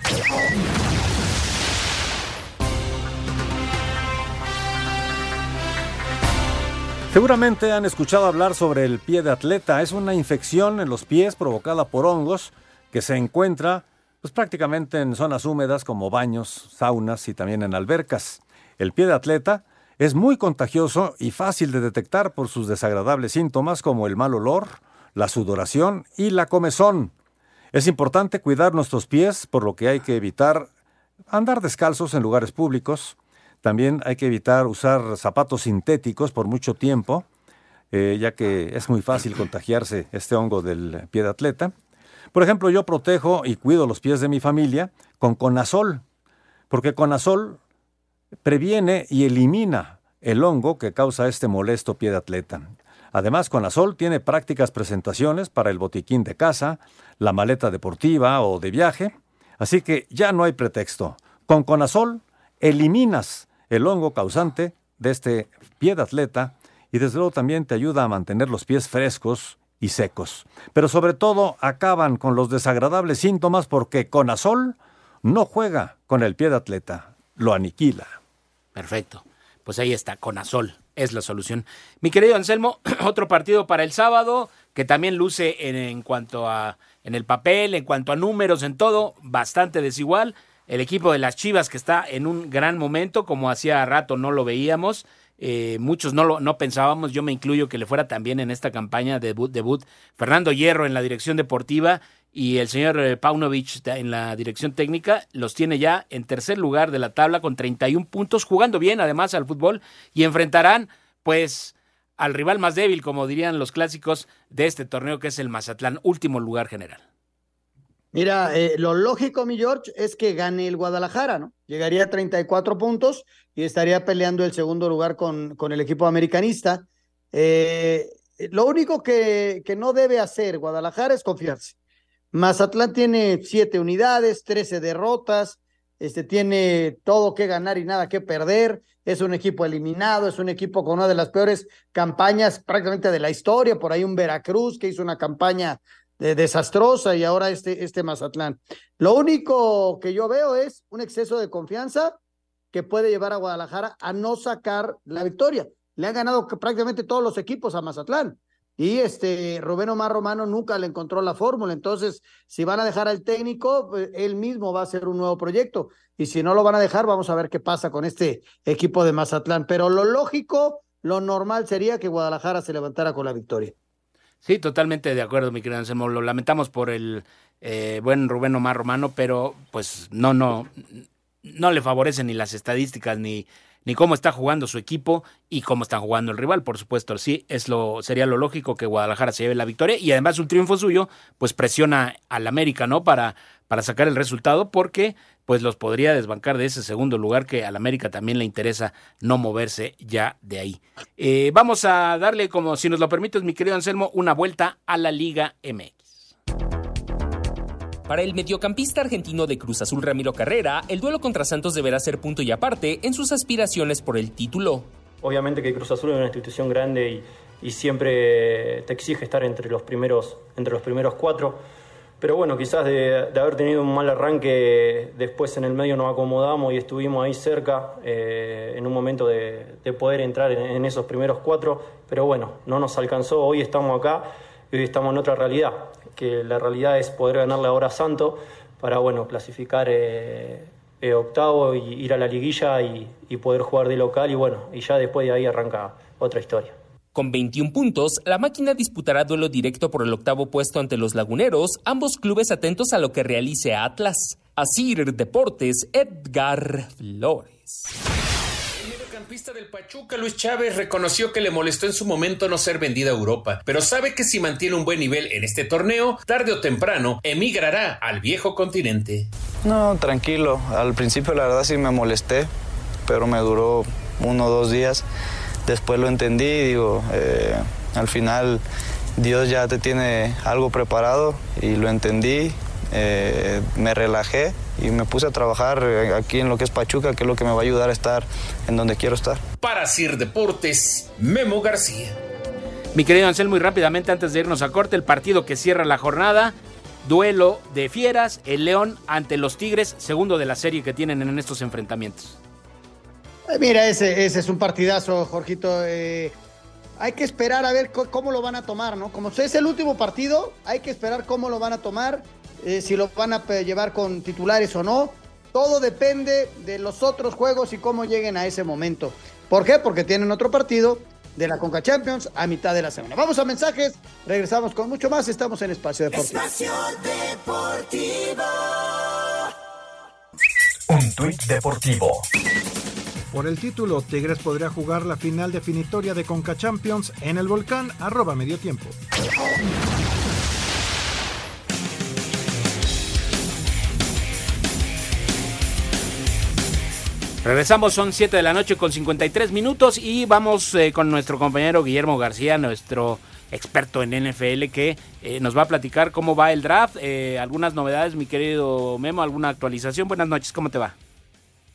Seguramente han escuchado hablar sobre el pie de atleta. Es una infección en los pies provocada por hongos que se encuentra pues, prácticamente en zonas húmedas como baños, saunas y también en albercas. El pie de atleta es muy contagioso y fácil de detectar por sus desagradables síntomas como el mal olor, la sudoración y la comezón. Es importante cuidar nuestros pies, por lo que hay que evitar andar descalzos en lugares públicos, también hay que evitar usar zapatos sintéticos por mucho tiempo, eh, ya que es muy fácil contagiarse este hongo del pie de atleta. Por ejemplo, yo protejo y cuido los pies de mi familia con Conazol, porque Conazol previene y elimina el hongo que causa este molesto pie de atleta. Además, Conazol tiene prácticas presentaciones para el botiquín de casa, la maleta deportiva o de viaje, así que ya no hay pretexto. Con Conazol eliminas el hongo causante de este pie de atleta y desde luego también te ayuda a mantener los pies frescos y secos. Pero sobre todo acaban con los desagradables síntomas porque Conazol no juega con el pie de atleta, lo aniquila. Perfecto. Pues ahí está, Conazol es la solución. Mi querido Anselmo, otro partido para el sábado que también luce en, en cuanto a en el papel, en cuanto a números, en todo, bastante desigual el equipo de las Chivas que está en un gran momento, como hacía rato no lo veíamos. Eh, muchos no lo no pensábamos, yo me incluyo que le fuera también en esta campaña de debut, debut Fernando Hierro en la dirección deportiva y el señor eh, Paunovic en la dirección técnica, los tiene ya en tercer lugar de la tabla con 31 puntos, jugando bien además al fútbol y enfrentarán pues al rival más débil, como dirían los clásicos de este torneo que es el Mazatlán, último lugar general. Mira, eh, lo lógico, mi George, es que gane el Guadalajara, ¿no? Llegaría a 34 puntos y estaría peleando el segundo lugar con, con el equipo americanista. Eh, lo único que, que no debe hacer Guadalajara es confiarse. Mazatlán tiene siete unidades, 13 derrotas, este, tiene todo que ganar y nada que perder. Es un equipo eliminado, es un equipo con una de las peores campañas prácticamente de la historia. Por ahí un Veracruz que hizo una campaña desastrosa y ahora este, este Mazatlán. Lo único que yo veo es un exceso de confianza que puede llevar a Guadalajara a no sacar la victoria. Le han ganado prácticamente todos los equipos a Mazatlán. Y este Rubén Omar Romano nunca le encontró la fórmula. Entonces, si van a dejar al técnico, pues, él mismo va a hacer un nuevo proyecto. Y si no lo van a dejar, vamos a ver qué pasa con este equipo de Mazatlán. Pero lo lógico, lo normal sería que Guadalajara se levantara con la victoria. Sí, totalmente de acuerdo, mi querido Anselmo. Lo lamentamos por el eh, buen Rubén Omar Romano, pero pues no, no, no le favorecen ni las estadísticas ni, ni cómo está jugando su equipo y cómo está jugando el rival, por supuesto. Sí, es lo, sería lo lógico que Guadalajara se lleve la victoria y además un triunfo suyo, pues presiona al América, ¿no? Para, para sacar el resultado porque pues los podría desbancar de ese segundo lugar que al América también le interesa no moverse ya de ahí. Eh, vamos a darle, como si nos lo permites, mi querido Anselmo, una vuelta a la Liga MX. Para el mediocampista argentino de Cruz Azul Ramiro Carrera, el duelo contra Santos deberá ser punto y aparte en sus aspiraciones por el título. Obviamente que Cruz Azul es una institución grande y, y siempre te exige estar entre los primeros, entre los primeros cuatro pero bueno, quizás de, haber tenido un mal arranque, después en el medio nos acomodamos y estuvimos ahí cerca eh, en un momento de, poder entrar en, esos primeros cuatro, pero bueno, no nos alcanzó, hoy estamos acá y hoy estamos en otra realidad, que la realidad es poder ganarle ahora a Santo para bueno, clasificar eh, eh, octavo y ir a la liguilla y, y poder jugar de local y bueno, y ya después de ahí arranca otra historia. Con 21 puntos, la máquina disputará duelo directo por el octavo puesto ante los laguneros, ambos clubes atentos a lo que realice Atlas. Asir Deportes, Edgar Flores. El mediocampista del Pachuca, Luis Chávez, reconoció que le molestó en su momento no ser vendida a Europa, pero sabe que si mantiene un buen nivel en este torneo, tarde o temprano emigrará al viejo continente. No, tranquilo. Al principio la verdad sí me molesté, pero me duró uno o dos días después lo entendí, digo, eh, al final Dios ya te tiene algo preparado y lo entendí, eh, me relajé y me puse a trabajar aquí en lo que es Pachuca, que es lo que me va a ayudar a estar en donde quiero estar. Para Sir Deportes, Memo García. Mi querido Ansel, muy rápidamente antes de irnos a corte, el partido que cierra la jornada, duelo de fieras, el León ante los Tigres, segundo de la serie que tienen en estos enfrentamientos. Eh, mira, ese, ese es un partidazo, Jorgito. Eh, hay que esperar a ver cómo lo van a tomar, ¿no? Como es el último partido, hay que esperar cómo lo van a tomar, eh, si lo van a llevar con titulares o no. Todo depende de los otros juegos y cómo lleguen a ese momento. ¿Por qué? Porque tienen otro partido de la Conca Champions a mitad de la semana. Vamos a mensajes, regresamos con mucho más. Estamos en Espacio Deportivo. Espacio Deportivo. Un tuit deportivo. Por el título, Tigres podría jugar la final definitoria de Conca Champions en el volcán arroba medio tiempo. Regresamos, son 7 de la noche con 53 minutos y vamos eh, con nuestro compañero Guillermo García, nuestro experto en NFL, que eh, nos va a platicar cómo va el draft, eh, algunas novedades, mi querido Memo, alguna actualización. Buenas noches, ¿cómo te va?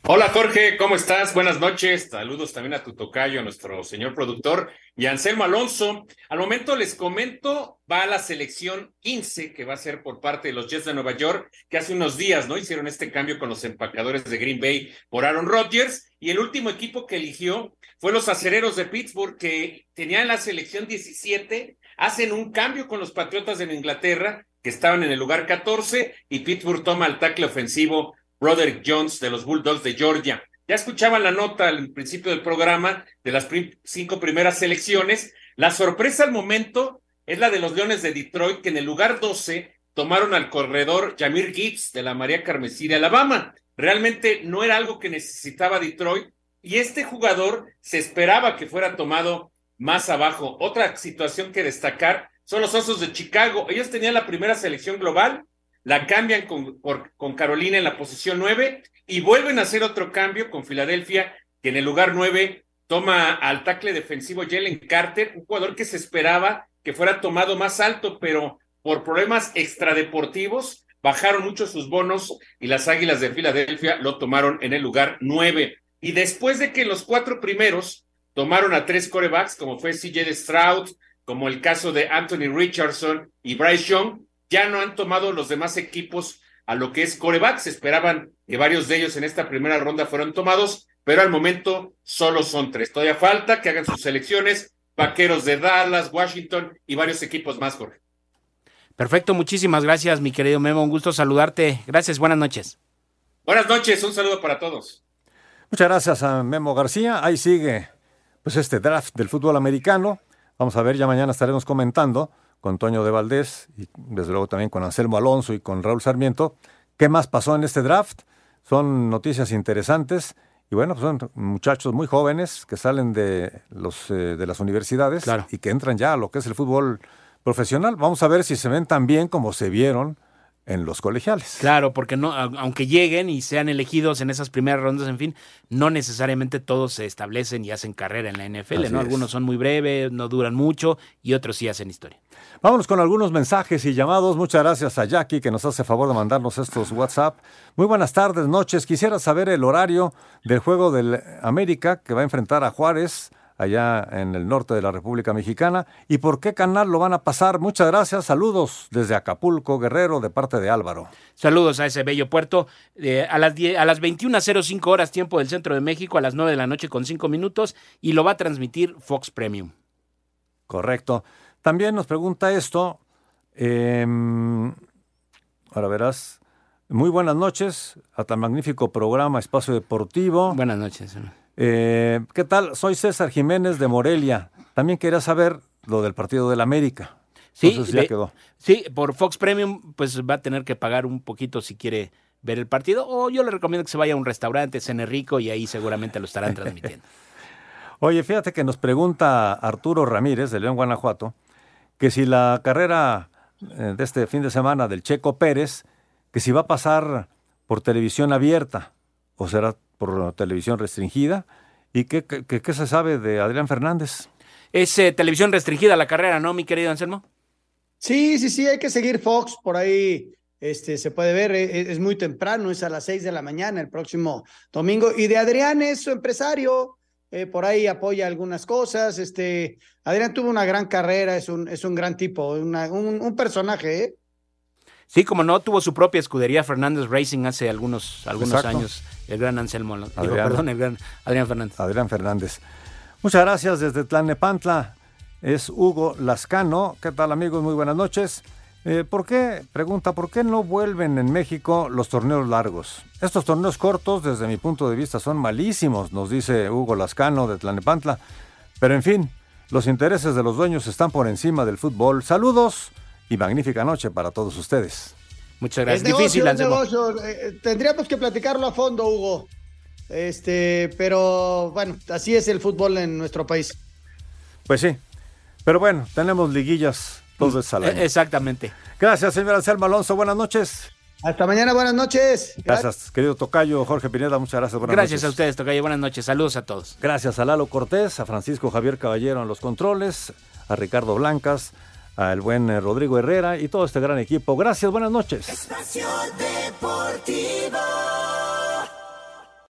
Hola Jorge, ¿cómo estás? Buenas noches. Saludos también a tu tocayo, nuestro señor productor, y Anselmo Alonso. Al momento les comento, va a la selección 15 que va a ser por parte de los Jets de Nueva York, que hace unos días, ¿no? Hicieron este cambio con los empacadores de Green Bay por Aaron Rodgers. Y el último equipo que eligió fue los acereros de Pittsburgh, que tenían la selección 17, hacen un cambio con los Patriotas de Inglaterra, que estaban en el lugar 14, y Pittsburgh toma el tackle ofensivo Broderick Jones de los Bulldogs de Georgia. Ya escuchaban la nota al principio del programa de las cinco primeras selecciones. La sorpresa al momento es la de los Leones de Detroit, que en el lugar 12 tomaron al corredor Jamir Gibbs de la María Carmesí de Alabama. Realmente no era algo que necesitaba Detroit y este jugador se esperaba que fuera tomado más abajo. Otra situación que destacar son los Osos de Chicago. Ellos tenían la primera selección global la cambian con, con Carolina en la posición 9 y vuelven a hacer otro cambio con Filadelfia, que en el lugar 9 toma al tackle defensivo Jalen Carter, un jugador que se esperaba que fuera tomado más alto, pero por problemas extradeportivos bajaron mucho sus bonos y las Águilas de Filadelfia lo tomaron en el lugar 9. Y después de que los cuatro primeros tomaron a tres corebacks, como fue CJ Stroud, como el caso de Anthony Richardson y Bryce Young, ya no han tomado los demás equipos a lo que es coreback. Se esperaban que varios de ellos en esta primera ronda fueron tomados, pero al momento solo son tres. Todavía falta que hagan sus selecciones, vaqueros de Dallas, Washington y varios equipos más, Jorge. Perfecto, muchísimas gracias, mi querido Memo. Un gusto saludarte. Gracias, buenas noches. Buenas noches, un saludo para todos. Muchas gracias a Memo García. Ahí sigue pues este draft del fútbol americano. Vamos a ver, ya mañana estaremos comentando con Toño de Valdés y desde luego también con Anselmo Alonso y con Raúl Sarmiento. ¿Qué más pasó en este draft? Son noticias interesantes y bueno, pues son muchachos muy jóvenes que salen de, los, eh, de las universidades y que entran ya a lo que es el fútbol profesional. Vamos a ver si se ven tan bien como se vieron en los colegiales. Claro, porque no, aunque lleguen y sean elegidos en esas primeras rondas, en fin, no necesariamente todos se establecen y hacen carrera en la NFL, Así ¿no? es. Algunos son muy breves, no duran mucho y otros sí hacen historia. Vámonos con algunos mensajes y llamados. Muchas gracias a Jackie que nos hace favor de mandarnos estos WhatsApp. Muy buenas tardes, noches. Quisiera saber el horario del juego del América que va a enfrentar a Juárez allá en el norte de la República Mexicana y por qué canal lo van a pasar. Muchas gracias. Saludos desde Acapulco, Guerrero, de parte de Álvaro. Saludos a ese bello puerto. Eh, a las, 10 a las 21.05 horas tiempo del centro de México, a las 9 de la noche con 5 minutos, y lo va a transmitir Fox Premium. Correcto. También nos pregunta esto. em, ahora verás. Muy buenas noches a tan magnífico programa Espacio Deportivo. Buenas noches. Eh, ¿Qué tal? Soy César Jiménez de Morelia. También quería saber lo del partido del América. Sí, Entonces ya de- quedó. sí, por Fox Premium, pues va a tener que pagar un poquito si quiere ver el partido. O yo le recomiendo que se vaya a un restaurante, cene rico, y ahí seguramente lo estarán transmitiendo. Oye, fíjate que nos pregunta Arturo Ramírez de León, Guanajuato, que si la carrera eh, de este fin de semana del Checo Pérez, que si va a pasar por televisión abierta o será por televisión restringida, y qué, qué- qué- se sabe de Adrián Fernández. Es eh, televisión restringida la carrera, ¿no, mi querido Anselmo? Sí, sí, sí, hay que seguir Fox por ahí. Este, se puede ver, e- es, muy temprano, es a las seis de la mañana el próximo domingo. Y de Adrián es su empresario, eh, por ahí apoya algunas cosas. Este, Adrián tuvo una gran carrera, es un, es un gran tipo, una- un, un personaje, ¿eh? Sí, como no, tuvo su propia escudería Fernández Racing hace algunos, algunos Exacto. años. El gran Anselmo, digo, perdón, el gran Adrián Fernández. Adrián Fernández. Muchas gracias desde Tlalnepantla. Es Hugo Lascano. ¿Qué tal amigos? Muy buenas noches. Eh, ¿Por qué, pregunta, por qué no vuelven en México los torneos largos? Estos torneos cortos, desde mi punto de vista, son malísimos, nos dice Hugo Lascano de Tlalnepantla. Pero en fin, los intereses de los dueños están por encima del fútbol. Saludos y magnífica noche para todos ustedes. Muchas Es negocio, es negocio. Eh, tendríamos que platicarlo a fondo, Hugo. Este, pero bueno, así es el fútbol en nuestro país. Pues sí. Pero bueno, tenemos liguillas dos veces al año. Eh, Exactamente. Gracias, señor Anselmo Alonso. Buenas noches. Hasta mañana, buenas noches. Gracias, querido Tocayo, Jorge Pineda, muchas gracias. Buenas Gracias noches. a ustedes, Tocayo. Buenas noches. Saludos a todos. Gracias a Lalo Cortés, a Francisco Javier Caballero en los controles, a Ricardo Blancas, al buen eh, Rodrigo Herrera y todo este gran equipo. Gracias, buenas noches. Espacio Deportivo.